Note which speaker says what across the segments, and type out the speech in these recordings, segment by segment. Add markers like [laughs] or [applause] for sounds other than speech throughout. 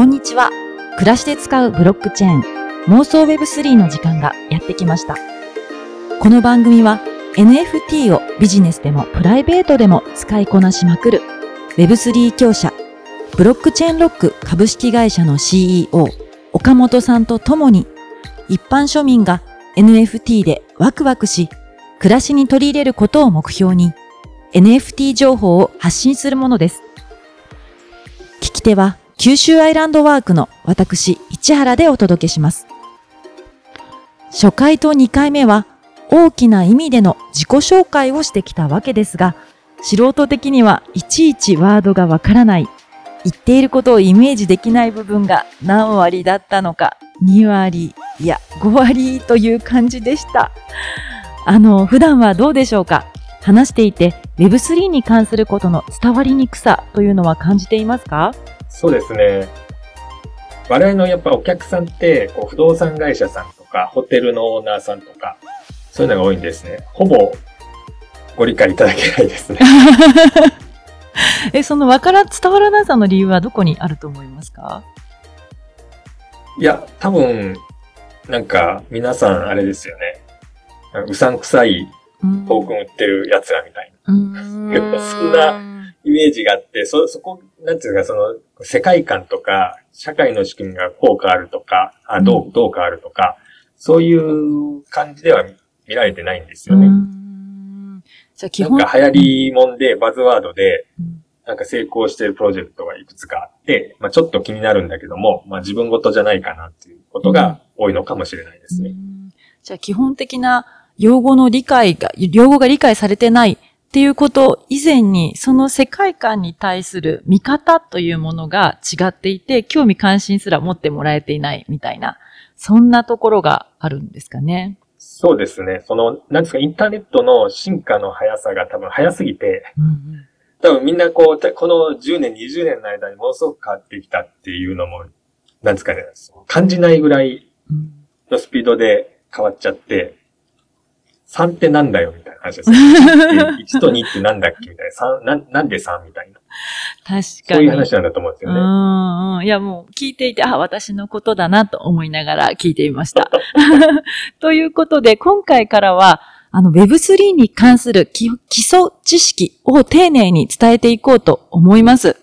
Speaker 1: こんにちは。暮らしで使うブロックチェーン、妄想 Web3 の時間がやってきました。この番組は NFT をビジネスでもプライベートでも使いこなしまくる Web3 強者、ブロックチェーンロック株式会社の CEO、岡本さんと共に一般庶民が NFT でワクワクし、暮らしに取り入れることを目標に NFT 情報を発信するものです。聞き手は九州アイランドワークの私、市原でお届けします。初回と2回目は大きな意味での自己紹介をしてきたわけですが、素人的にはいちいちワードがわからない、言っていることをイメージできない部分が何割だったのか、2割、いや5割という感じでした。あの、普段はどうでしょうか？話していて Web3 に関することの伝わりにくさというのは感じていますか？
Speaker 2: そうですね。我々のやっぱお客さんって、こう不動産会社さんとか、ホテルのオーナーさんとか、そういうのが多いんですね。ほぼご理解いただけないですね。[laughs]
Speaker 1: え、そのわから、伝わらなさの理由はどこにあると思いますか？
Speaker 2: いや、多分、なんか皆さんあれですよね。うさんくさい
Speaker 1: うん
Speaker 2: トークン売ってるやつらみたいな
Speaker 1: うーん [laughs]
Speaker 2: そんなイメージがあって、そ、そこ、なんていうか、その、世界観とか、社会の仕組みがこう変わるとか、あどう、どう変わるとか、そういう感じでは見見られてないんですよね。
Speaker 1: うーんじゃあ基本
Speaker 2: なんか流行りもんで、バズワードで
Speaker 1: うん、
Speaker 2: なんか成功してるプロジェクトがいくつかあって、まあちょっと気になるんだけども、まあ自分ごとじゃないかなっていうことが多いのかもしれないですね。
Speaker 1: うん。じゃあ基本的な用語の理解が、用語が理解されてないっていうこと以前に、その世界観に対する見方というものが違っていて、興味関心すら持ってもらえていないみたいな、そんなところがあるんですかね。
Speaker 2: そうですね。その、なんですか、インターネットの進化の速さが多分速すぎて、
Speaker 1: うん
Speaker 2: 多分みんなこう、たこの10年、20年の間にものすごく変わってきたっていうのも、なんですかね、感じないぐらい
Speaker 1: うん
Speaker 2: のスピードで変わっちゃって、3ってなんだよみたいな話ですね。[laughs] 1と2ってなんだっけみたいな。3、なんなんで3みたいな。
Speaker 1: 確かに。
Speaker 2: そういう話なんだと思うんですよね。
Speaker 1: うんうん。いや、もう聞いていて、あ、私のことだなと思いながら聞いていました。[laughs] ということで、今回からは、あの Web3 に関する基基礎知識を丁寧に伝えていこうと思います。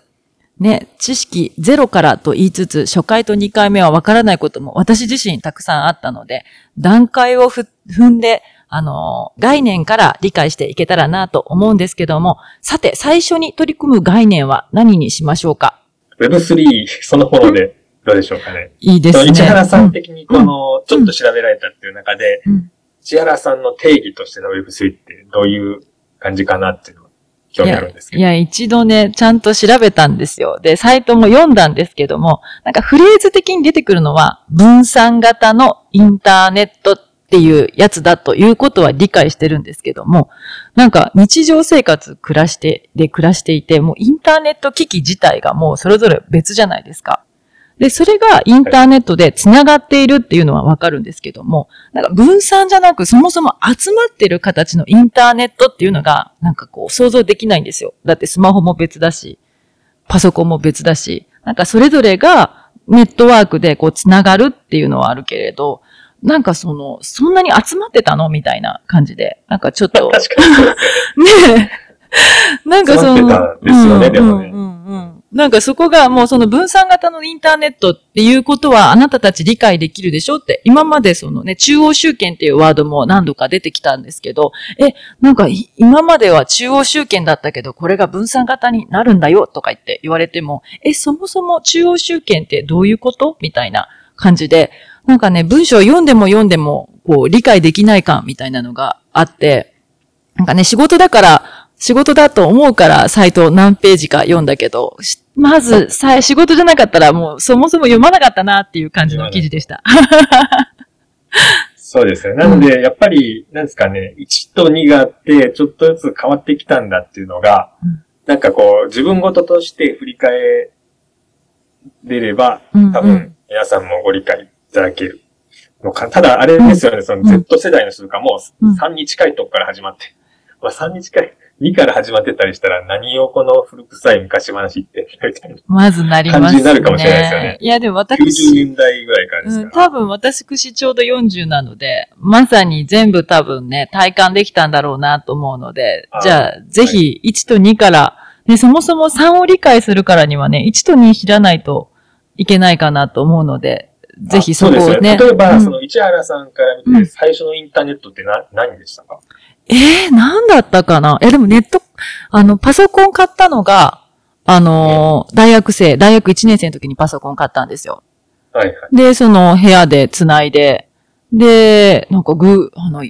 Speaker 1: ね、知識ゼロからと言いつつ、初回と2回目はわからないことも私自身たくさんあったので、段階をふ踏んで、あの、概念から理解していけたらなと思うんですけども、さて、最初に取り組む概念は何にしましょうか
Speaker 2: ？Web3 そのものでどうでしょうかね？
Speaker 1: いいですね。
Speaker 2: 市原さん的にこの、ちょっと調べられたっていう中で、
Speaker 1: うん
Speaker 2: 市原さんの定義としての Web3 ってどういう感じかなっていうのが興味あるんですけど。
Speaker 1: いや、一度ね、ちゃんと調べたんですよ。で、サイトも読んだんですけども、なんかフレーズ的に出てくるのは、分散型のインターネットっていうやつだということは理解してるんですけども、なんか日常生活暮らして、で暮らしていて、もうインターネット機器自体がもうそれぞれ別じゃないですか。で、それがインターネットで繋がっているっていうのはわかるんですけども、なんか分散じゃなくそもそも集まってる形のインターネットっていうのが、なんかこう想像できないんですよ。だってスマホも別だし、パソコンも別だし、なんかそれぞれがネットワークでこう繋がるっていうのはあるけれど、なんかその、そんなに集まってたの？みたいな感じで、なんかちょっと、[laughs]
Speaker 2: 確かに。ね。[laughs]
Speaker 1: ねえ。なんかその、
Speaker 2: 集まってたんですよね
Speaker 1: うん
Speaker 2: でもね。
Speaker 1: うんうんうん。なんかそこがもうその分散型のインターネットっていうことはあなたたち理解できるでしょって、今までそのね、中央集権っていうワードも何度か出てきたんですけど、え、なんかい今までは中央集権だったけど、これが分散型になるんだよとか言って言われても、え、そもそも中央集権ってどういうこと？みたいな感じで、なんかね、文章を読んでも読んでも、こう、理解できない感みたいなのがあって、なんかね、仕事だから、仕事だと思うからサイト何ページか読んだけど、しまず、さ仕事じゃなかったらもうそもそも読まなかったなっていう感じの記事でした。[laughs]
Speaker 2: そうですね。なので、やっぱり、なんですかね、1と2があって、ちょっとずつ変わってきたんだっていうのが、
Speaker 1: うん
Speaker 2: なんかこう、自分事として振り返れれば、
Speaker 1: うん
Speaker 2: 多分、皆さんもご理解だけるのか。ただ、あれですよね、その
Speaker 1: うん
Speaker 2: Z 世代の人とかも
Speaker 1: うん、
Speaker 2: 3に近いとこから始まって、まあ3に近い、2から始まってたりしたら、何をこの古臭い昔話って、みたいな。
Speaker 1: まずなりますね。
Speaker 2: 感じになるかもしれないですよね
Speaker 1: いや、でも
Speaker 2: 90
Speaker 1: 私、
Speaker 2: 年代ぐらいからです
Speaker 1: うん。多分私ちょうど40なので、まさに全部多分ね、体感できたんだろうなと思うのでじゃあ、ぜひ1と2から、ね、そもそも3を理解するからにはね、1と2知らないといけないかなと思うので、ぜひそこ
Speaker 2: あ
Speaker 1: をね。
Speaker 2: うです例えば、
Speaker 1: うん
Speaker 2: その市原さんから見て、
Speaker 1: うん
Speaker 2: 最初のインターネットってな、何でしたか？
Speaker 1: えー、なんだったかな？え、でもネット、あの、パソコン買ったのが、あのー大学生、大学1年生の時にパソコン買ったんですよ。
Speaker 2: はいはい。
Speaker 1: で、その部屋で繋いで、で、なんかグー、あの、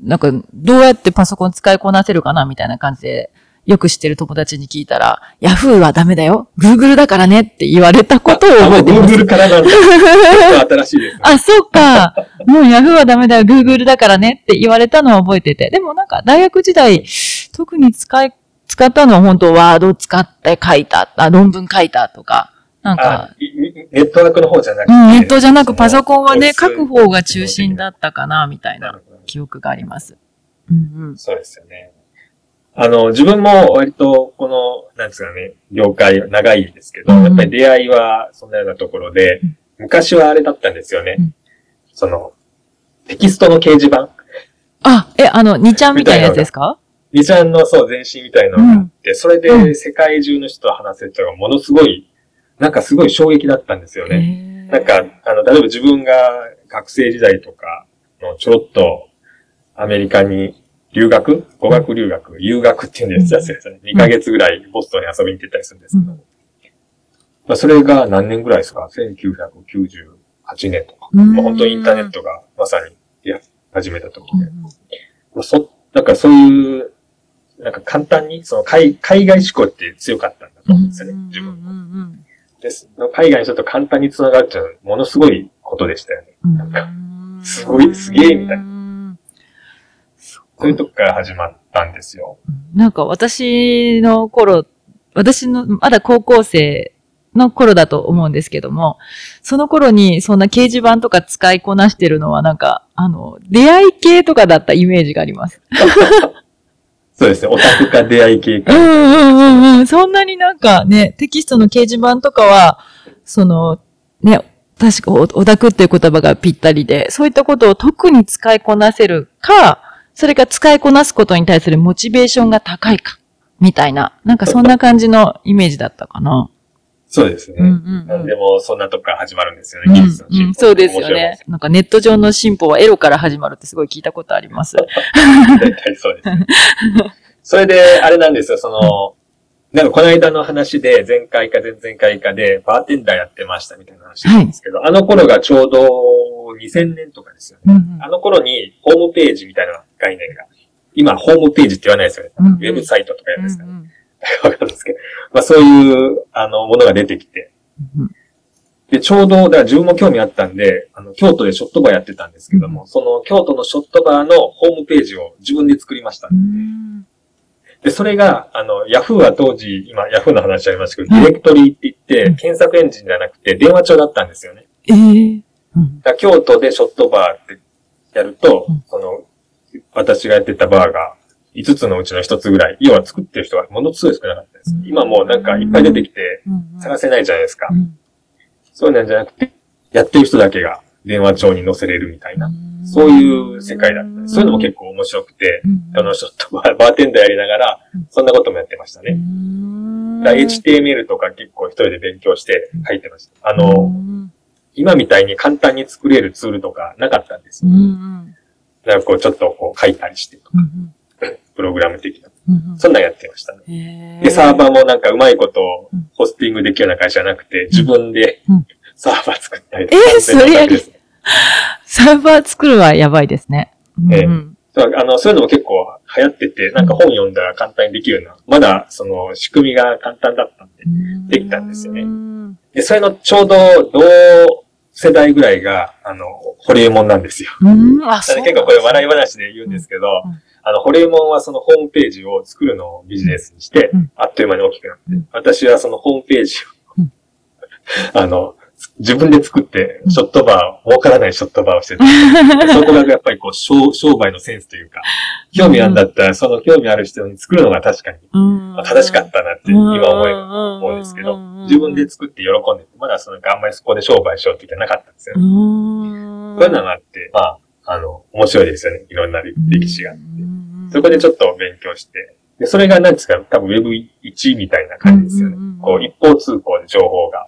Speaker 1: なんか、どうやってパソコン使いこなせるかなみたいな感じで、よく知ってる友達に聞いたら、ヤフーはダメだよ。グーグルだからねって言われたことを覚えています。
Speaker 2: Google からなんだ。ちょっと新しいですね。[laughs]
Speaker 1: あ、そうか。もうヤフーはダメだよ。グーグルだからねって言われたのは覚えてて。でもなんか大学時代、特に使い、使ったのは本当ワード使って書いた、あ論文書いたとか、なん
Speaker 2: あ
Speaker 1: か、
Speaker 2: ネットワークの方じゃなくて、
Speaker 1: うん、ネットじゃなくパソコンはね、書く方が中心だったかな、みたいな記憶があります。うんうん。
Speaker 2: そうですよね。あの、自分も割とこの、なんですかね、業界長いですけど、
Speaker 1: うん。
Speaker 2: やっぱり出会いはそんなようなところで、
Speaker 1: うん。
Speaker 2: 昔はあれだったんですよね。
Speaker 1: うん。
Speaker 2: その、テキストの掲示板。
Speaker 1: あ、え、あの、2ちゃんみたいなやつですか？
Speaker 2: 二ちゃんのそう、前身みたいなのがあって、それで世界中の人と話せたのがものすごい、なんかすごい衝撃だったんですよね。
Speaker 1: ね
Speaker 2: なんか、あの、例えば自分が学生時代とかのちょろっとアメリカに留学？語学留学？留学っていうんですよ、ね。[laughs] 2ヶ月ぐらいボストンに遊びに行ってたりするんですけど。
Speaker 1: うん
Speaker 2: まあ、それが何年ぐらいですか ?1998 年とか。
Speaker 1: うん
Speaker 2: まあ、本当にインターネットがまさにや始めた時で。まあ、そ、なんかそういう、なんか簡単に、その海海外志向って強かったんだと思うんですよね、自分も。
Speaker 1: 分
Speaker 2: です。海外の人と簡単に繋がるっていうのはものすごいことでしたよね。なんかすごいすげえみたい
Speaker 1: な。
Speaker 2: そういうとこから始まったんですよ。
Speaker 1: なんか私の頃、私のまだ高校生の頃だと思うんですけども、その頃にそんな掲示板とか使いこなしてるのはなんか、あの、出会い系とかだったイメージがあります。[laughs]
Speaker 2: そうですね。オタクか出会い系か。
Speaker 1: うんうんうんうん。そんなになんかね、テキストの掲示板とかは、その、ね、確かオオタクっていう言葉がぴったりで、そういったことを特に使いこなせるか、それか使いこなすことに対するモチベーションが高いか、みたいな、なんかそんな感じのイメージだったかな。
Speaker 2: そうですね。
Speaker 1: うんうんうん
Speaker 2: でもそんなとこから始まるんですよね。
Speaker 1: うん
Speaker 2: 技術の進歩、
Speaker 1: うん、そうですよね。なんかネット上の進歩はエロから始まるってすごい聞いたことあります。
Speaker 2: 大体そうです、ね。それで、あれなんですよ、その、なんかこの間の話で、前回か前々回かで、バーテンダーやってましたみたいな話なんですけど、あの頃がちょうど2000年とかですよね。
Speaker 1: うんうん
Speaker 2: あの頃にホームページみたいな概念が、今ホームページって言わないですよね。
Speaker 1: うんうん
Speaker 2: ウェブサイトとかやるんですかね。
Speaker 1: うん
Speaker 2: わかんないですけど。まあそういう、あの、ものが出てきて。
Speaker 1: うん
Speaker 2: で、ちょうど、だから自分も興味あったんで、あの、京都でショットバーやってたんですけども、その京都のショットバーのホームページを自分で作りました。
Speaker 1: うん
Speaker 2: で、それが、あの、ヤフーは当時、今、ヤフーの話ありましたけど、
Speaker 1: はい
Speaker 2: ディレクトリーって言って、
Speaker 1: うん
Speaker 2: 検索エンジンじゃなくて、電話帳だったんですよね。
Speaker 1: ええうん
Speaker 2: だ京都でショットバーってやると、
Speaker 1: うん
Speaker 2: その、私がやってたバーが、5つのうちの1つぐらい、要は作ってる人がものすごい少なかったです。今もうなんかいっぱい出てきて、
Speaker 1: うん
Speaker 2: 探せないじゃないですか。
Speaker 1: うん
Speaker 2: そうなんじゃなくて、やってる人だけが電話帳に載せれるみたいな、そういう世界だった。そういうのも結構面白くて、あの、ちょっとバーテンダーやりながら
Speaker 1: うん、
Speaker 2: そんなこともやってましたね。HTML とか結構一人で勉強して書いてました。あ
Speaker 1: う
Speaker 2: の、
Speaker 1: ん
Speaker 2: 今みたいに簡単に作れるツールとかなかったんです
Speaker 1: う
Speaker 2: よ。
Speaker 1: ん
Speaker 2: だからこうちょっとこう書いたりしてとか、
Speaker 1: うん
Speaker 2: プログラム的な。
Speaker 1: うん
Speaker 2: そんなんやってましたね。
Speaker 1: へ
Speaker 2: で、サーバーもなんかうまいことを
Speaker 1: うん
Speaker 2: ホスティングできるような会社じゃなくて、自分で
Speaker 1: うん。
Speaker 2: サーバー作ったり
Speaker 1: えー
Speaker 2: 完全な
Speaker 1: それサーバー作るはやばいですね。うん
Speaker 2: ええ。そうあの、そういうのも結構流行ってて、なんか本読んだら簡単にできるような、まだその仕組みが簡単だったんで。できたんですよね。
Speaker 1: うん。
Speaker 2: で、それのちょうど同世代ぐらいが、あの、ホリエモンなんですよ。
Speaker 1: うん、
Speaker 2: 結構これ笑い話で言うんですけど、
Speaker 1: うん。うん
Speaker 2: あの、ホリエモンはそのホームページを作るのをビジネスにして、
Speaker 1: うん。
Speaker 2: あっという間に大きくなって、
Speaker 1: うん。
Speaker 2: 私はそのホームページを、
Speaker 1: うん。[laughs]
Speaker 2: あの、つ自分で作って、ショットバー、儲からないショットバーをしてて、[laughs] そこがやっぱりこう商、商売のセンスというか、興味あるんだったら、その興味ある人に作るのが確かに
Speaker 1: うん。
Speaker 2: 正しかったなって今思えば思
Speaker 1: 思
Speaker 2: うんですけど、自分で作って喜んでて、まだそのあんまりそこで商売しようって気はなかったんですよ。そういうのがあって、まあ、あの、面白いですよね。いろんな歴史があって。
Speaker 1: うん。
Speaker 2: そこでちょっと勉強して、で、それが何ですか、多分 Web1 みたいな感じですよね。こう、一方通行で情報が。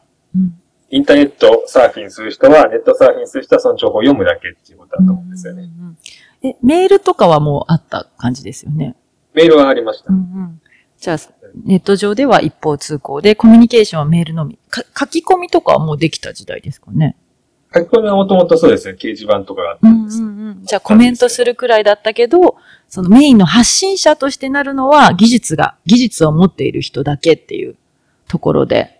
Speaker 1: うん
Speaker 2: インターネットサーフィンする人は、ネットサーフィンする人はその情報を読むだけっていうことだと思うんですよね。
Speaker 1: うんうんうんえ、メールとかはもうあった感じですよね？
Speaker 2: メールはありました
Speaker 1: うん。うんじゃあ、ネット上では一方通行で、コミュニケーションはメールのみ。か書き込みとかはもうできた時代ですかね？
Speaker 2: 書き込みはもともとそうですね、掲示板とかがあったんです。
Speaker 1: ん。じゃあコメントするくらいだったけど、そのメインの発信者としてなるのは技術が、技術を持っている人だけっていうところで。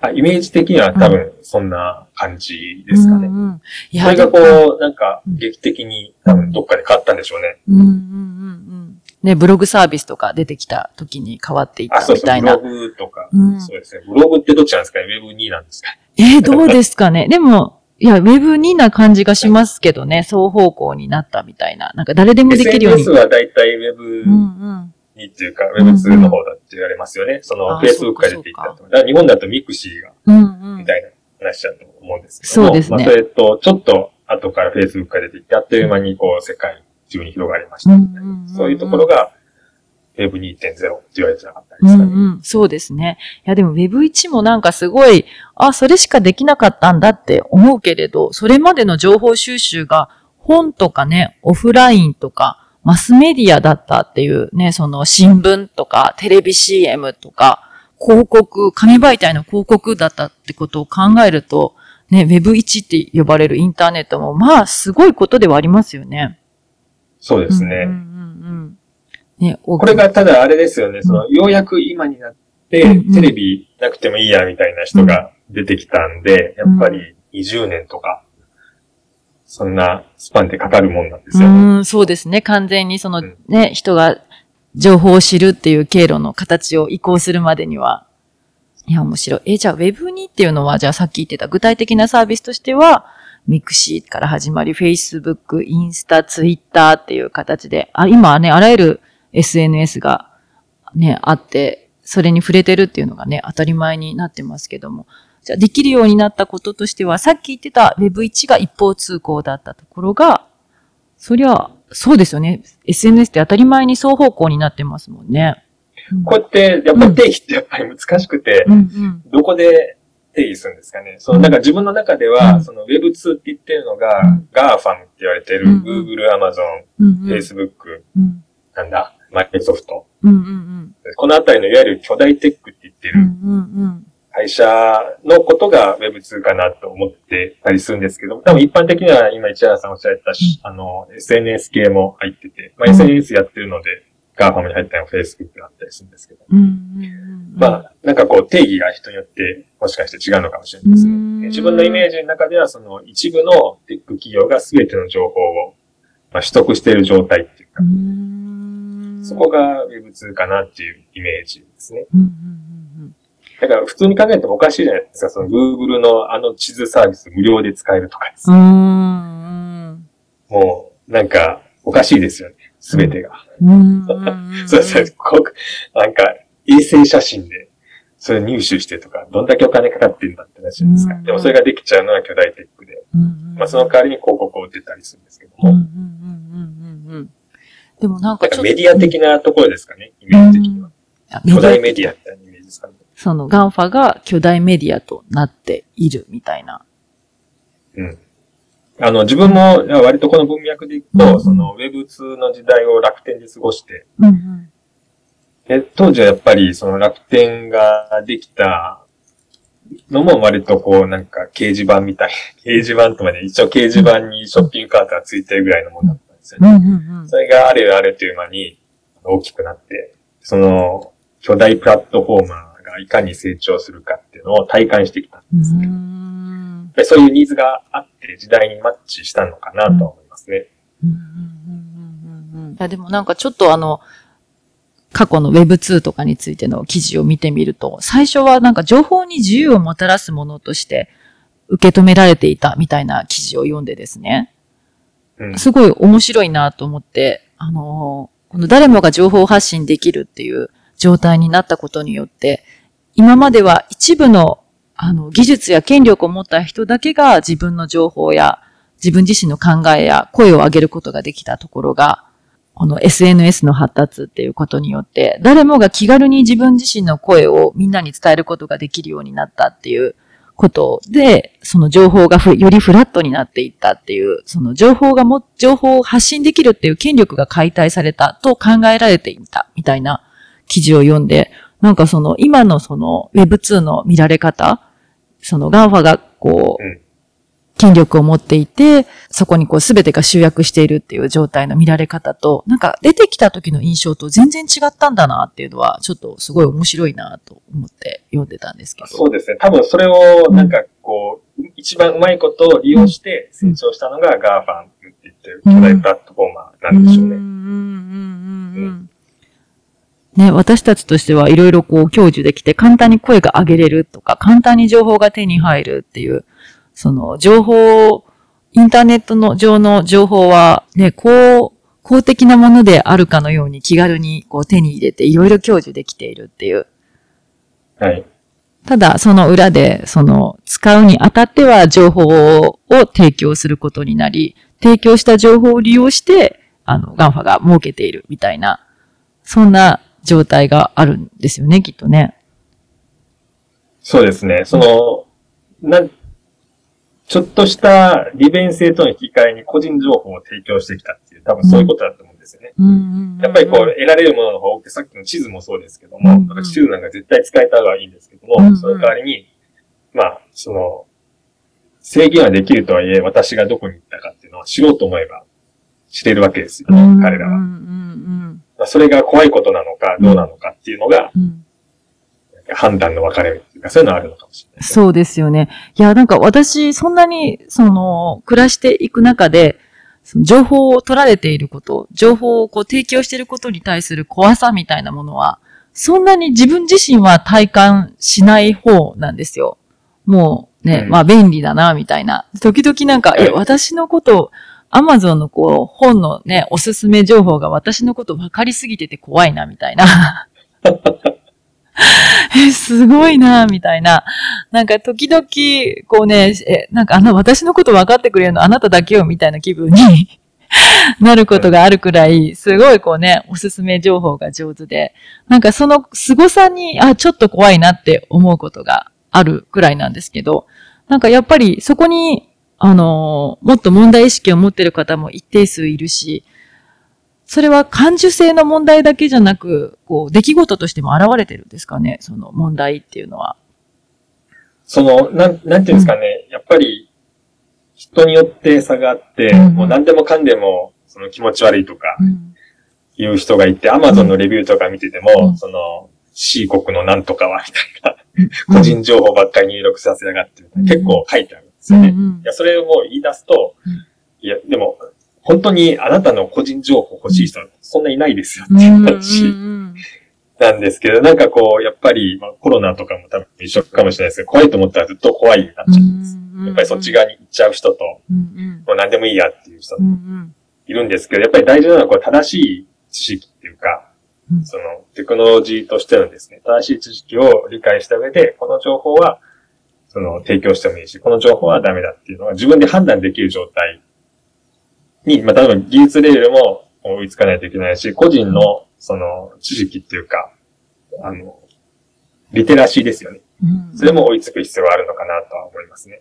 Speaker 2: あイメージ的には多分そんな感じですかね。
Speaker 1: うんうん、い
Speaker 2: それがこう、なんか劇的に多分どっかで変わったんでしょうね。
Speaker 1: うんうんうんうん。ね、ブログサービスとか出てきた時に変わっていっ
Speaker 2: あ、そうそう、
Speaker 1: たみたいな。
Speaker 2: ブログとか、
Speaker 1: うん
Speaker 2: そうですね。ブログってどっちなんですか？ね ?Web2 なんですか？
Speaker 1: えーどうですかね。でも、いや、 Web2 な感じがしますけどね、双方向になったみたいな。なんか誰でもできるように。
Speaker 2: SNS はだいたい
Speaker 1: うんう
Speaker 2: Web2
Speaker 1: ん。
Speaker 2: っていうか、Web2 の方だって言われますよね。その
Speaker 1: あ
Speaker 2: Facebook から出てきたと。だ日本だと mixi が、
Speaker 1: うんうん
Speaker 2: み。たいな話だと思うんですけども。
Speaker 1: そうですね
Speaker 2: まあ、それと、ちょっと後から Facebook から出てきて、あっという間にこう、世界中に広がりましたそういうところが Web2.0 って言われてなかった
Speaker 1: うん
Speaker 2: ですかね。
Speaker 1: うん、そうですね。いや、でも Web1 もなんかすごい、あ、それしかできなかったんだって思うけれど、それまでの情報収集が本とかね、オフラインとか、マスメディアだったっていうね、その新聞とか、テレビ CM とか、広告、紙媒体の広告だったってことを考えると、ね、Web1 って呼ばれるインターネットも、まあ、すごいことではありますよね。
Speaker 2: そうですね。
Speaker 1: うんうんうんこ
Speaker 2: これがただあれですよね、その、ようやく今になって、
Speaker 1: うんうん。
Speaker 2: テレビなくてもいいや、みたいな人が出てきたんで、やっぱり20年とか、そんなスパンでかかるもんなんですよね。
Speaker 1: うん、そうですね。完全にその
Speaker 2: うん
Speaker 1: ね、人が情報を知るっていう経路の形を移行するまでには。いや、面白い。え、じゃあ Web2 っていうのは、じゃあさっき言ってた具体的なサービスとしては、 mixi から始まり、Facebook、インスタ、Twitter っていう形で、あ、今はね、あらゆる SNS がね、あって、それに触れてるっていうのがね、当たり前になってますけども。じゃあできるようになったこととしては、さっき言ってた Web1 が一方通行だったところが、そりゃ、そうですよね。SNS って当たり前に双方向になってますもんね。
Speaker 2: こうやって、やっぱり定義ってやっぱり難しくて、
Speaker 1: うんうん。
Speaker 2: どこで定義するんですかね。その、なんか自分の中では、
Speaker 1: うん
Speaker 2: その Web2 って言ってるのが、
Speaker 1: うん
Speaker 2: GAFAM って言われてる、Google、Amazon。Facebook、
Speaker 1: うん
Speaker 2: なんだ、Microsoft。
Speaker 1: うんうん
Speaker 2: このあたりのいわゆる巨大テックって言ってる会社のことが Web2 かなと思ってたりするんですけど、多分一般的には今市原さんおっしゃったし、あの、SNS 系も入ってて、まあ、
Speaker 1: うん
Speaker 2: SNS やってるので、GAFAM に入ったり Facebook があったりするんですけど。まあ、なんかこう定義が人によってもしかして違うのかもしれないですね
Speaker 1: うん。
Speaker 2: 自分のイメージの中ではその一部のテック企業が全ての情報を、まあ、取得している状態っていうか
Speaker 1: う、ん。
Speaker 2: そこが Web2 かなっていうイメージですね。
Speaker 1: うんうんうん
Speaker 2: だから普通に考えてもおかしいじゃないですか。その Google のあの地図サービス無料で使えるとかです
Speaker 1: う
Speaker 2: ね。
Speaker 1: ん。
Speaker 2: もう、なんか、おかしいですよね。すべてが。
Speaker 1: うん。うん。
Speaker 2: そうなんか、衛星写真で、それ入手してとか、どんだけお金かかってんだって話じゃないですか。
Speaker 1: うん
Speaker 2: でもそれができちゃうのは巨大テックで。
Speaker 1: うん。
Speaker 2: まあその代わりに広告を打ってたりするんですけども。
Speaker 1: でもなんかちょっと。
Speaker 2: なんかメディア的なところですかね。イメージ的には。
Speaker 1: あ
Speaker 2: 巨大メディアみたいなイメージですかね。
Speaker 1: そのガンファが巨大メディアとなっているみたいな。
Speaker 2: うん。あの、自分も割とこの文脈でいく
Speaker 1: うん
Speaker 2: と、その Web2 の時代を楽天で過ごして、
Speaker 1: うんうん。
Speaker 2: で当時はやっぱりその楽天ができたのも割とこうなんか掲示板みたい。[laughs] 掲示板とまで一応掲示板にショッピングカートがついてるぐらいのものだったんですよね。
Speaker 1: うんうんうん。
Speaker 2: それがあるあるという間に大きくなって、その巨大プラットフォーマーがいかに成長するかっていうのを体感してきたん
Speaker 1: う
Speaker 2: ですね。
Speaker 1: ん
Speaker 2: でそういうニーズがあって時代にマッチしたのかなとは思いますね。
Speaker 1: うんうんうんうんうんうんいや、でもなんかちょっとあの、過去の Web2 とかについての記事を見てみると、最初はなんか情報に自由をもたらすものとして、受け止められていたみたいな記事を読んでですね、
Speaker 2: うん。
Speaker 1: すごい面白いなと思って、あのーこの誰もが情報発信できるっていう状態になったことによって、今までは一部の、あの、技術や権力を持った人だけが自分の情報や自分自身の考えや声を上げることができたところが、この SNS の発達っていうことによって、誰もが気軽に自分自身の声をみんなに伝えることができるようになったっていうことで、その情報がふよりフラットになっていったっていう、その情報がも、情報を発信できるっていう権力が解体されたと考えられていたみたいな記事を読んで、なんかその今のその Web2 の見られ方、その GAFA がこう、
Speaker 2: うん。
Speaker 1: 権力を持っていて、そこにこう全てが集約しているっていう状態の見られ方と、なんか出てきた時の印象と全然違ったんだなっていうのは、ちょっとすごい面白いなと思って読んでたんですけど。
Speaker 2: そうですね。多分それを、なんかこう、一番うまいことを利用して成長したのが GAFAM って言ってる巨大プラットフォーマーなんでしょうね。
Speaker 1: うん。うん。うん。うん。うんね、私たちとしてはいろいろこう享受できて簡単に声が上げれるとか、簡単に情報が手に入るっていう、その情報、インターネットの上の情報はね、こう、公的なものであるかのように気軽にこう手に入れていろいろ享受できているっていう。
Speaker 2: はい。
Speaker 1: ただ、その裏で、その、使うにあたっては情報を提供することになり、提供した情報を利用して、あの、ガンファが儲けているみたいな、そんな状態があるんですよね、きっとね。
Speaker 2: そうですね。その、なん、ちょっとした利便性との引き換えに個人情報を提供してきたっていう、多分そういうことだと思うんですよね。やっぱりこう、得られるものの方が多くて、さっきの地図もそうですけども、
Speaker 1: うん。
Speaker 2: 地図なんか絶対使えた方がいいんですけども、
Speaker 1: うん。うん。
Speaker 2: その代わりに、まあ、その、制限はできるとはいえ、私がどこに行ったかっていうのは知ろうと思えば知れるわけですよね、彼らは。まあ、それが怖いことなのか、どうなのかっていうのが、判断の分かれ目っていうか、そういうのはあるのかもしれない。
Speaker 1: そうですよね。いや、なんか私、そんなに、その、暮らしていく中で、その情報を取られていること、情報をこう提供していることに対する怖さみたいなものは、そんなに自分自身は体感しない方なんですよ。もうね、
Speaker 2: うん
Speaker 1: まあ便利だな、みたいな。時々なんか、え、
Speaker 2: はい
Speaker 1: 私のこと、アマゾンのこう、本のね、おすすめ情報が私のこと分かりすぎてて怖いな、みたいな。[laughs] え、すごいな、みたいな。なんか時々、こうね、え、なんかあの、私のこと分かってくれるのあなただけよ、みたいな気分に [laughs] なることがあるくらい、すごいこうね、おすすめ情報が上手で、なんかその凄さに、あ、ちょっと怖いなって思うことがあるくらいなんですけど、なんかやっぱりそこに、あのもっと問題意識を持ってる方も一定数いるし、それは感受性の問題だけじゃなく、こう、出来事としても現れてるんですかね、その問題っていうのは。
Speaker 2: その、なん、なんていうんですかね、やっぱり、人によって差があって、
Speaker 1: うん
Speaker 2: もう何でもかんでも、その気持ち悪いとか、
Speaker 1: うん。
Speaker 2: いう人がいて、アマゾンのレビューとか見てても、
Speaker 1: うん。
Speaker 2: その、C 国のなんとかは、みたいな、個人情報ばっかり入力させやがって結構書いてある。んですよね。い
Speaker 1: うん。
Speaker 2: や、それを言い出すと、
Speaker 1: うん。
Speaker 2: いや、でも、本当にあなたの個人情報欲しい人はそんないないですよって
Speaker 1: うん。
Speaker 2: いう
Speaker 1: うん。
Speaker 2: 話なんですけど、なんかこう、やっぱり、まあ、コロナとかも多分一緒かもしれないですけど、怖いと思ったらずっと怖いになっちゃうんです。やっぱりそっち側に行っちゃう人と、
Speaker 1: うんうん。
Speaker 2: もう何でもいいやっていう人
Speaker 1: うんうん。
Speaker 2: いるんですけど、やっぱり大事なのはこう正しい知識っていうか、
Speaker 1: うん。
Speaker 2: そのテクノロジーとしてのですね、正しい知識を理解した上で、この情報は、その提供してもいいし、この情報はダメだっていうのは自分で判断できる状態に、まあ、例えば技術レベルも追いつかないといけないし、個人のその知識っていうか、あの、リテラシーですよね。
Speaker 1: うん
Speaker 2: それも追いつく必要があるのかなとは思いますね。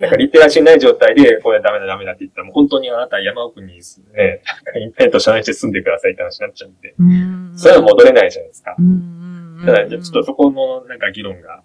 Speaker 2: なんかリテラシーない状態で、これダメだダメだって言ったら、もう本当にあなた山奥にね、なんかインターネット遮断して住んでくださいって話になっちゃうんで、
Speaker 1: うん
Speaker 2: それは戻れないじゃないですか
Speaker 1: う。ん
Speaker 2: ただ、ちょっとそこのなんか議論が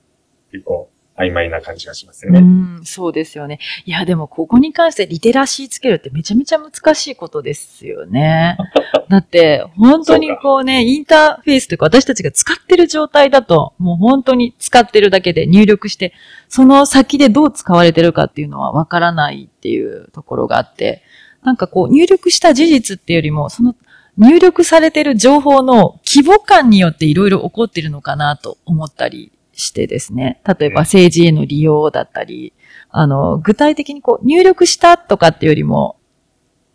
Speaker 2: 結構曖昧な感じがしますよ
Speaker 1: う
Speaker 2: ね。
Speaker 1: ん、そうですよね。いや、でもここに関してリテラシーつけるってめちゃめちゃ難しいことですよね。[laughs] だって、本当にこうね、インターフェースというか私たちが使ってる状態だと、もう本当に使ってるだけで入力して、その先でどう使われてるかっていうのはわからないっていうところがあって、なんかこう入力した事実っていうよりも、その入力されてる情報の規模感によっていろいろ起こってるのかなと思ったりしてですね、例えば政治への利用だったり、あの、具体的にこう入力したとかっていうよりも、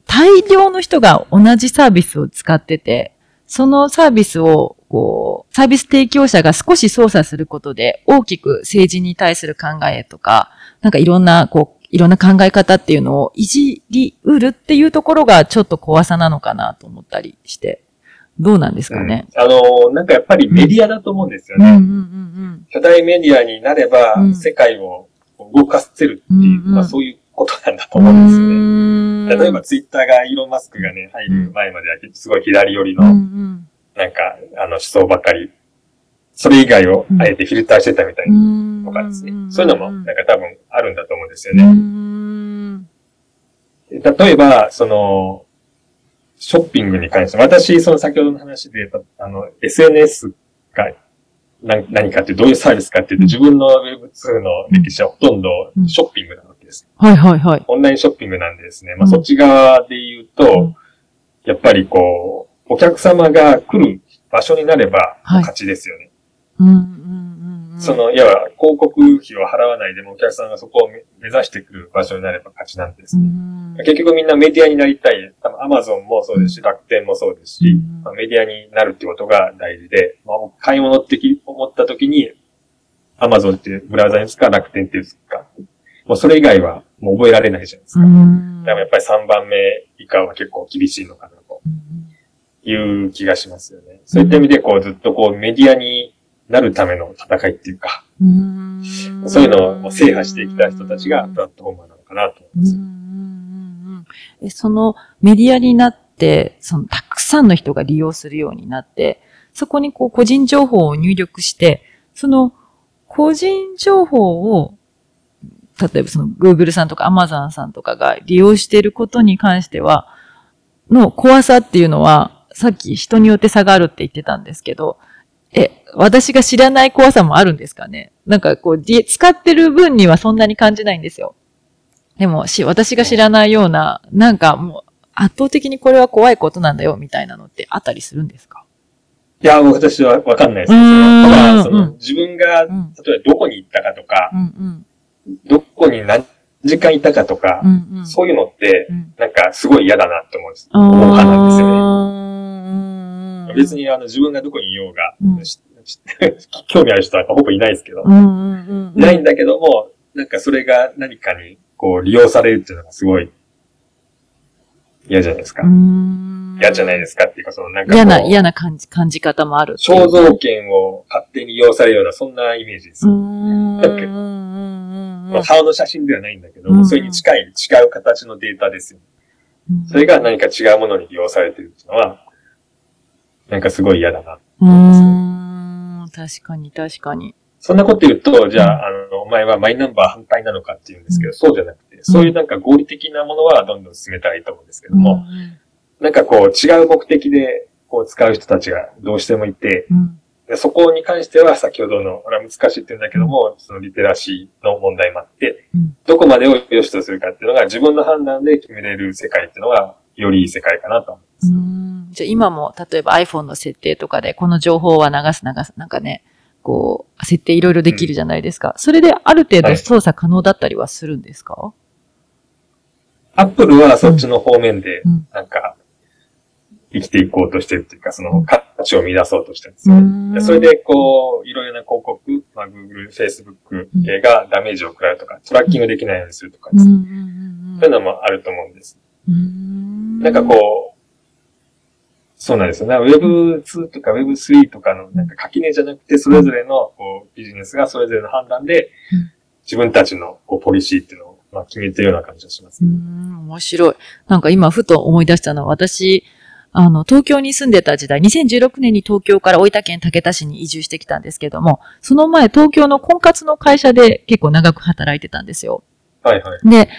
Speaker 1: 大量の人が同じサービスを使ってて、そのサービスを、こう、サービス提供者が少し操作することで、大きく政治に対する考えとか、なんかいろんな、こう、いろんな考え方っていうのをいじりうるっていうところがちょっと怖さなのかなと思ったりして、どうなんですかね。
Speaker 2: あの、なんかやっぱりメディアだと思うんですよ
Speaker 1: うん、うん、う
Speaker 2: ね。
Speaker 1: ん、
Speaker 2: 巨大メディアになれば
Speaker 1: うん、
Speaker 2: 世界を動かせるっていう、
Speaker 1: うんうん
Speaker 2: まあそういうことなんだと
Speaker 1: うん。
Speaker 2: 思うんですよね。
Speaker 1: うん
Speaker 2: 例えばツイッターがイーロン・マスクがね、入る前まではすごい左寄り
Speaker 1: うん、う
Speaker 2: の、
Speaker 1: ん、
Speaker 2: なんか、あの思想ばっかり、それ以外をあえてフィルターしてたみたいな
Speaker 1: うん。
Speaker 2: とかですね。そういうのも、なんか多分あるんだと思うんですよ
Speaker 1: う
Speaker 2: ね。
Speaker 1: ん、
Speaker 2: 例えば、その、ショッピングに関して、私、その先ほどの話で、あの、SNS が何何かってどういうサービスかっていうと、自分の Web2 の歴史はほとんどショッピングなわけです。
Speaker 1: はい、はい、はい。
Speaker 2: オンラインショッピングなんでですね。まあ、
Speaker 1: うん
Speaker 2: そっち側で言うと、
Speaker 1: うん
Speaker 2: やっぱりこう、お客様が来る場所になれば
Speaker 1: はい
Speaker 2: 勝ちですよね。
Speaker 1: うん。
Speaker 2: その、いわば広告費を払わないでもお客さんがそこを目目指してくる場所になれば勝ちなんです
Speaker 1: う
Speaker 2: ね。
Speaker 1: ん、
Speaker 2: 結局みんなメディアになりたい。多分アマゾンもそうですし、楽天もそうですし、
Speaker 1: うん
Speaker 2: まあ、メディアになるってことが大事で、まあ、買い物ってき思った時に、アマゾンっていうブラウザに使うか楽天っていうか、もうそれ以外はもう覚えられないじゃないです
Speaker 1: う
Speaker 2: か。
Speaker 1: ん。
Speaker 2: でもやっぱり3番目以下は結構厳しいのかなという気がしますよね。そういった意味でこうずっとこうメディアになるための戦いっていうか、
Speaker 1: うん、
Speaker 2: そういうのを制覇してきた人たちがプラットフォーマーなのかなと思います。
Speaker 1: えそのメディアになって、そのたくさんの人が利用するようになって、そこにこう個人情報を入力して、その個人情報を、例えばその Google さんとか Amazon さんとかが利用していることに関しては、の怖さっていうのは、さっき人によって差があるって言ってたんですけど、え、私が知らない怖さもあるんですかね？なんかこう、じ使ってる分にはそんなに感じないんですよ。でも、し、私が知らないような、なんかもう、圧倒的にこれは怖いことなんだよ、みたいなのってあったりするんですか？
Speaker 2: いや、私はわかんないです
Speaker 1: う
Speaker 2: よ。
Speaker 1: ーん
Speaker 2: ただ、そ
Speaker 1: うん
Speaker 2: の自分が、
Speaker 1: うん。
Speaker 2: 例えばどこに行ったかとか
Speaker 1: う、ん
Speaker 2: どこに何時間いたかとか
Speaker 1: うん。う、んうん。
Speaker 2: そういうのって、
Speaker 1: うん。
Speaker 2: なんかすごい嫌だなって思うんです。
Speaker 1: あ
Speaker 2: 思う派なんですよね。
Speaker 1: よ
Speaker 2: 別。にあの自分がどこにいようが、
Speaker 1: うん [laughs]
Speaker 2: 興味ある人はほぼいないですけど、ないんだけども、なんかそれが何かにこう利用されるっていうのがすごい嫌じゃないですか。
Speaker 1: うん。
Speaker 2: 嫌じゃないですかっていうか、そのなんか
Speaker 1: 嫌な、嫌な感じ、感じ方もある。
Speaker 2: 肖像権を勝手に利用されるような、そんなイメージです
Speaker 1: う。ん。
Speaker 2: だまあ、顔の写真ではないんだけど、
Speaker 1: うん
Speaker 2: それに近い、違う形のデータですよ。
Speaker 1: うん
Speaker 2: それが何か違うものに利用されてるっていうのは、なんかすごい嫌だな。
Speaker 1: うーん。確かに、確かに。
Speaker 2: そんなこと言うと、じゃあ、あの、お前はマイナンバー反対なのかって言うんですけど、
Speaker 1: うん
Speaker 2: そうじゃなくて、そういうなんか合理的なものはどんどん進めたらいいと思うんですけども、なんかこう違う目的でこう使う人たちがどうしてもいて、
Speaker 1: うん。
Speaker 2: でそこに関しては先ほどの、これは難しいって言うんだけども、そのリテラシーの問題もあって
Speaker 1: うん、
Speaker 2: どこまでを良しとするかっていうのが自分の判断で決めれる世界っていうのが、よりいい世界かなと思います。
Speaker 1: うんじゃあ今も、例えば iPhone の設定とかで、この情報は流す流す、なんかね、こう、設定いろいろできるじゃないですか。それである程度操作可能だったりはするんですか、
Speaker 2: アップルはそっちの方面で
Speaker 1: うん、
Speaker 2: なんか、生きていこうとしてるっていうか、その価値を見出そうとしてるんですよ。ね。でそれで、こう、いろいろな広告、まあ、Google、Facebook
Speaker 1: うん。
Speaker 2: がダメージを食らうとか、トラッキングできないようにするとかですね。
Speaker 1: うん。うん。うん。
Speaker 2: そういうのもあると思うんです。
Speaker 1: うん。
Speaker 2: なんかこう、そうなんですよね。Web2 とか Web3 とかのなんか垣根じゃなくて、それぞれのこうビジネスがそれぞれの判断で
Speaker 1: うん、
Speaker 2: 自分たちのこうポリシーっていうのをまあ決めてるような感じがします
Speaker 1: う。ん、面白い。なんか今、ふと思い出したのは、私、あの、東京に住んでた時代、2016年に東京から大分県竹田市に移住してきたんですけども、その前、東京の婚活の会社で結構長く働いてたんですよ。
Speaker 2: はいはい。
Speaker 1: で、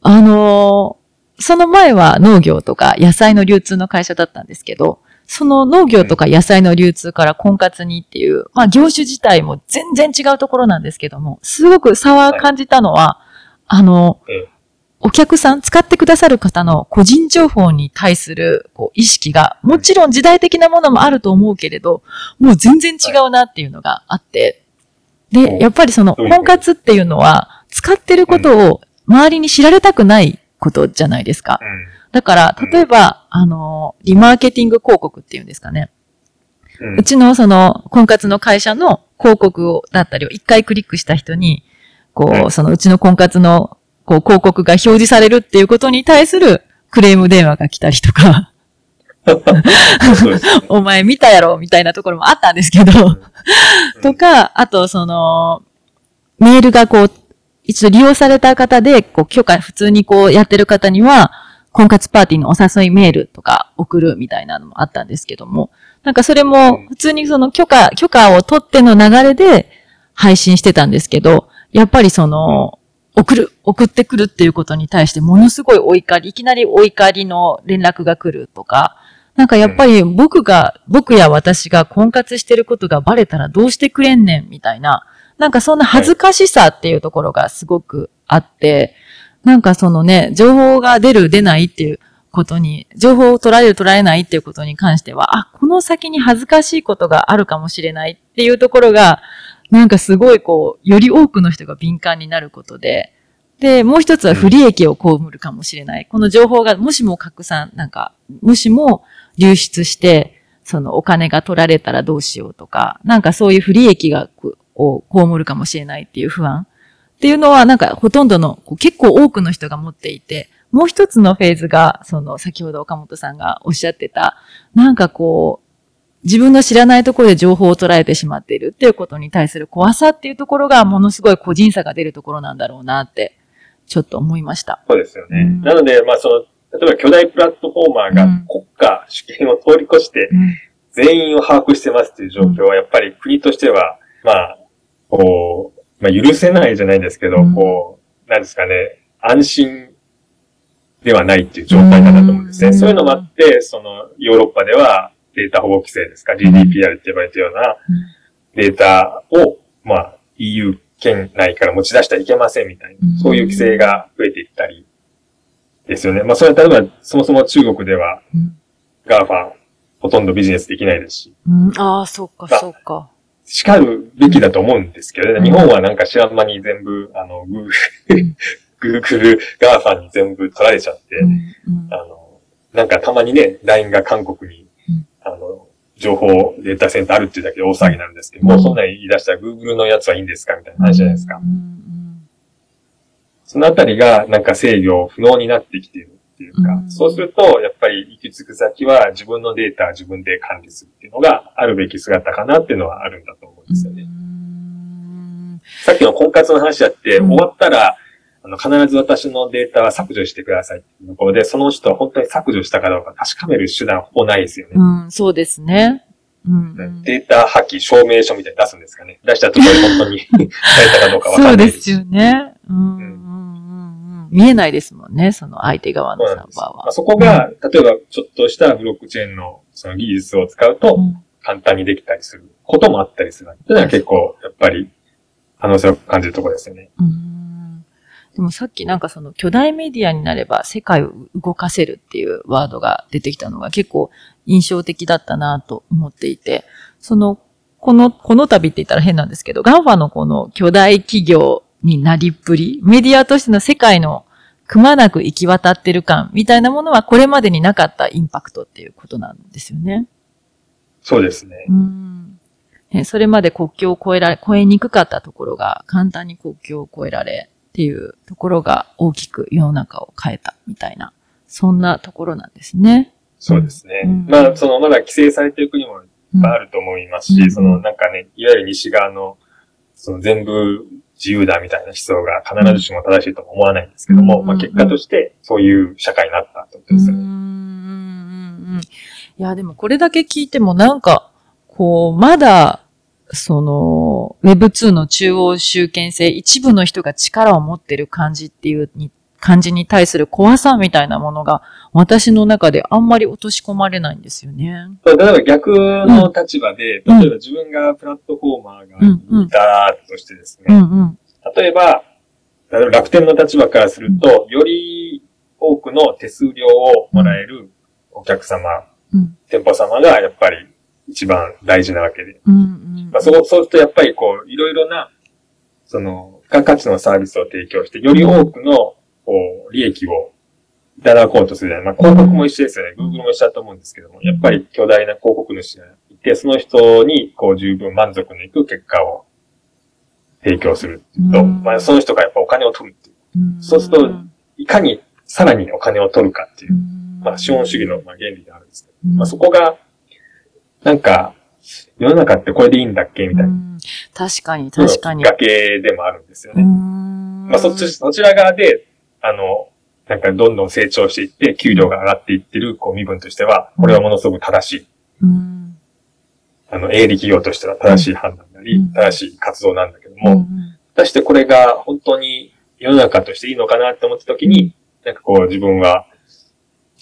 Speaker 1: あのーその前は農業とか野菜の流通の会社だったんですけど、その農業とか野菜の流通から婚活にっていう、まあ業種自体も全然違うところなんですけども、すごく差は感じたのは、あの、
Speaker 2: ええ
Speaker 1: お客さん、使ってくださる方の個人情報に対するこう意識が、もちろん時代的なものもあると思うけれど、もう全然違うなっていうのがあって、で、やっぱりその、婚活っていうのは、使ってることを周りに知られたくないことじゃないですか。だから、例えば、あの、リマーケティング広告っていうんですかね。うちのその、婚活の会社の広告を、だったりを一回クリックした人に、こう、そのうちの婚活の、こう、広告が表示されるっていうことに対するクレーム電話が来たりとか、[laughs] お前見たやろみたいなところもあったんですけど、とか、あとその、メールがこう、一度利用された方で、こう、許可、普通にこうやってる方には、婚活パーティーのお誘いメールとか送るみたいなのもあったんですけども、なんかそれも普通にその許可、許可を取っての流れで配信してたんですけど、やっぱりその、送る、送ってくるっていうことに対してものすごいお怒り、いきなりお怒りの連絡が来るとか、なんかやっぱり僕が、僕や私が婚活してることがバレたらどうしてくれんねんみたいな、なんかそんな恥ずかしさっていうところがすごくあって、なんかそのね、情報が出る出ないっていうことに、情報を捉える捉えないっていうことに関しては、あ、この先に恥ずかしいことがあるかもしれないっていうところが、なんかすごいこう、より多くの人が敏感になることで、で、もう一つは不利益を被るかもしれない。この情報がもしも拡散、なんか、もしも流出して、そのお金が取られたらどうしようとか、なんかそういう不利益が、を被るかもしれないっていう不安っていうのは、なんかほとんどの、結構多くの人が持っていて、もう一つのフェーズが、その、先ほど岡本さんがおっしゃってた、なんかこう、自分の知らないところで情報を捉えてしまっているっていうことに対する怖さっていうところがものすごい個人差が出るところなんだろうなってちょっと思いました。
Speaker 2: そうですよね。うん、なので、まあその、例えば巨大プラットフォーマーが国家主権を通り越して、全員を把握してますっていう状況は、やっぱり国としては、まあ、こう、まあ許せないじゃないですけど、うん、こう、なんですかね、安心ではないっていう状態だなと思うんですね。そういうのもあって、その、ヨーロッパではデータ保護規制ですか、GDPR って呼ばれているようなデータを、まあ、EU 県内から持ち出してはいけませんみたいな、そういう規制が増えていったりですよね。まあそれは例えばそもそも中国では、 GAFA ほとんどビジネスできないですし。
Speaker 1: うん、ああ、そうか、そうか。
Speaker 2: しかるべきだと思うんですけどね。日本はなんか知らん間に全部、あの、グーグーグル、ガーファに全部取られちゃって、あの、なんかたまにね、LINE が韓国に、あの、情報データセンターあるっていうだけで大騒ぎになるんですけど、もうそんなに言い出したら Google のやつはいいんですかみたいな話じゃないですか。そのあたりがなんか制御不能になってきているっていうか、そうすると、やっぱり行き着く先は自分のデータ自分で管理するっていうのがあるべき姿かなっていうのはあるんだと思うんですよね。さっきの婚活の話だって、終わったら、あの、必ず私のデータは削除してくださいっていうところで、その人は本当に削除したかどうか確かめる手段ほぼないですよね。
Speaker 1: うん、そうですね。
Speaker 2: うん、データ破棄証明書みたいに出すんですかね。出したところで本当に [laughs] されたかどうかわかんない
Speaker 1: そうですよね。うん、うん、見えないですもんね、その相手側のサーバーは。
Speaker 2: まあ、そこが、例えばちょっとしたブロックチェーンのその技術を使うと、簡単にできたりすることもあったりする。っていうのは結構、やっぱり、可能性を感じるところですよね。
Speaker 1: うんでもさっきなんかその巨大メディアになれば世界を動かせるっていうワードが出てきたのが結構印象的だったなと思っていて、その、この、この度って言ったら変なんですけど、ガンファのこの巨大企業になりっぷり、メディアとしての世界のくまなく行き渡ってる感みたいなものはこれまでになかったインパクトっていうことなんですよね。
Speaker 2: そうですね。
Speaker 1: うんそれまで国境を越えられ、越えにくかったところが簡単に国境を越えられ、っていうところが大きく世の中を変えたみたいな、そんなところなんですね。
Speaker 2: そうですね。うん、まあ、その、まだ規制されている国もいっぱいあると思いますし、うん、その、なんかね、いわゆる西側の、その全部自由だみたいな思想が必ずしも正しいとも思わないんですけども、うん、まあ結果としてそういう社会になったってことですよね。うん
Speaker 1: いや、でもこれだけ聞いてもなんか、こう、まだその、Web2 の中央集権性、一部の人が力を持ってる感じっていう感じに対する怖さみたいなものが、私の中であんまり落とし込まれないんですよね。
Speaker 2: 例えば逆の立場で、うん、例えば自分がプラットフォーマーがいたとしてですね、うん。うん、例えば、例えば楽天の立場からすると、より多くの手数料をもらえるお客様、店舗様がやっぱり一番大事なわけで。うん。うん。まあ、そう、そうするとやっぱりこう、いろいろなその、付加価値のサービスを提供して、より多くの、こう、利益をいただこうとするじゃない。まあ、広告も一緒ですよね。Google も一緒だと思うんですけども、やっぱり巨大な広告主がいて、その人に、こう、十分満足のいく結果を提供するっていうと、
Speaker 1: うん
Speaker 2: まあ、その人がやっぱお金を取るっていう。
Speaker 1: うん
Speaker 2: そうするといかにさらにお金を取るかっていうう、
Speaker 1: ん
Speaker 2: まあ、資本主義のまあ原理であるんですけど、
Speaker 1: うん
Speaker 2: まあ、そこが、なんか、世の中ってこれでいいんだっけみたいな。
Speaker 1: うん確かに、確かに
Speaker 2: きっ。かけでもあるんですよね。
Speaker 1: ま
Speaker 2: まあ、そっち、そちら側で、あの、なんかどんどん成長していって、給料が上がっていってる、こう、身分としては、これはものすごく正しい。
Speaker 1: うん。
Speaker 2: あの、営利企業としては正しい判断なり、
Speaker 1: うん。
Speaker 2: 正しい活動なんだけど
Speaker 1: う
Speaker 2: も、
Speaker 1: ん。
Speaker 2: 果たしてこれが本当に世の中としていいのかなって思った時に、なんかこう自分は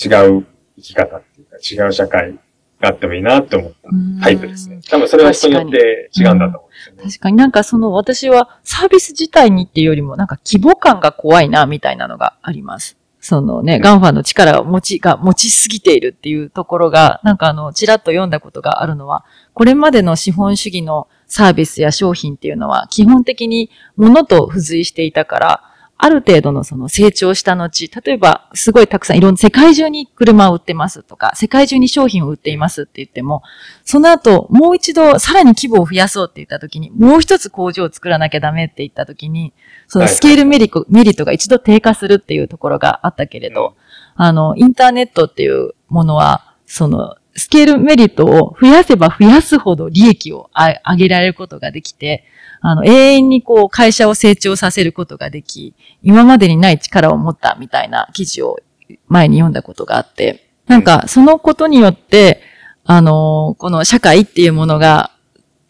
Speaker 2: 違う生き方っていうか違う社会があってもいいなって思った
Speaker 1: うん
Speaker 2: タイプですね。多分それは人によって違うんだと思うんですよね。
Speaker 1: 確かになんかその私はサービス自体にっていうよりもなんか規模感が怖いなみたいなのがあります。そのね、ガンファンの力を持ちが、持ちすぎているっていうところが、なんかあの、ちらっと読んだことがあるのは、これまでの資本主義のサービスや商品っていうのは、基本的に物と付随していたから、ある程度のその成長した後、例えばすごいたくさんいろんな世界中に車を売ってますとか、世界中に商品を売っていますって言っても、その後、もう一度さらに規模を増やそうって言った時に、もう一つ工場を作らなきゃダメって言った時に、そのスケールメリコメリットが一度低下するっていうところがあったけれど、あの、インターネットっていうものは、その、スケールメリットを増やせば増やすほど利益をあ上げられることができて、あの、永遠にこう会社を成長させることができ、今までにない力を持ったみたいな記事を前に読んだことがあって、なんかそのことによって、あの、この社会っていうものが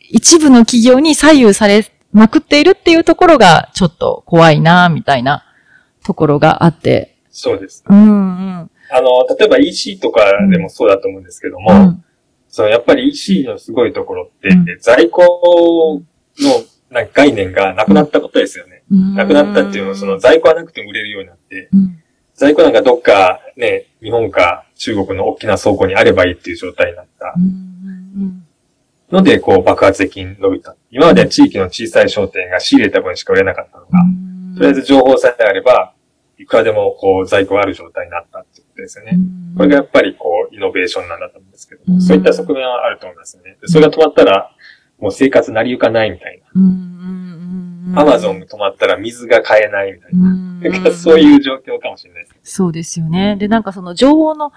Speaker 1: 一部の企業に左右されまくっているっていうところがちょっと怖いな、みたいなところがあって。
Speaker 2: そうです。
Speaker 1: うんうん。
Speaker 2: あの、例えば EC とかでもそうだと思うんですけども、
Speaker 1: うん。
Speaker 2: そのやっぱり EC のすごいところって、
Speaker 1: うん。
Speaker 2: 在庫のなんか概念がなくなったことですよね。なくなったっていうのは、その在庫はなくても売れるようになって、
Speaker 1: うん。
Speaker 2: 在庫なんかどっかね、日本か中国の大きな倉庫にあればいいっていう状態になった。
Speaker 1: うん。
Speaker 2: ので、こう爆発的に伸びた。今までは地域の小さい商店が仕入れた分しか売れなかったのが、とりあえず情報さえあれば、いくらでもこう在庫がある状態になったってですよね。これがやっぱりこうイノベーションなんだと思うんですけども、
Speaker 1: うん
Speaker 2: そういった側面はあると思いますよね。でそれが止まったら、もう生活成り行かないみたいな。アマゾンが止まったら水が買えないみたいな。そういう状況かもしれないですね。
Speaker 1: そうですよね。で、なんかその情報の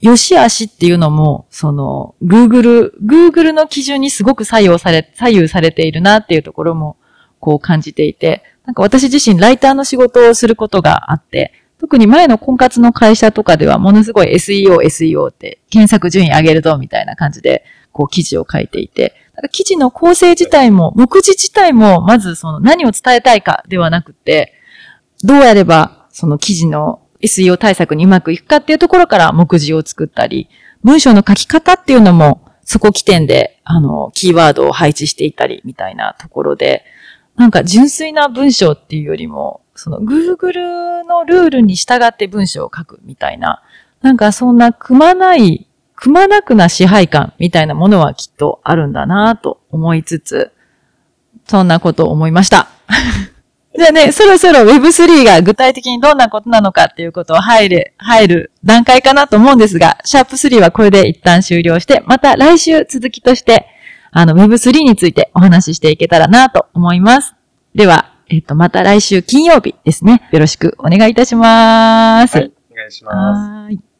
Speaker 1: 良し悪しっていうのも、その、Google、Google の基準にすごく左右され、左右されているなっていうところも、こう感じていて、なんか私自身ライターの仕事をすることがあって、特に前の婚活の会社とかではものすごい SEO、SEO って検索順位上げるとみたいな感じで、こう記事を書いていて、なんか記事の構成自体も、目次自体も、まずその何を伝えたいかではなくて、どうやればその記事の SEO 対策にうまくいくかっていうところから目次を作ったり、文章の書き方っていうのも、そこ起点で、あの、キーワードを配置していたり、みたいなところで、なんか純粋な文章っていうよりも、その Google のルールに従って文章を書くみたいな、なんかそんなくまない、くまなくな支配感みたいなものはきっとあるんだなと思いつつ、そんなことを思いました。[laughs] じゃあね、そろそろ Web3 が具体的にどんなことなのかっていうことを入る、入る段階かなと思うんですが、シャープ3はこれで一旦終了して、また来週続きとして、あの Web3 についてお話ししていけたらなと思います。では、えっ、と、また来週金曜日ですね。よろしくお願いいたします。
Speaker 2: はい、お願いします。
Speaker 1: はーい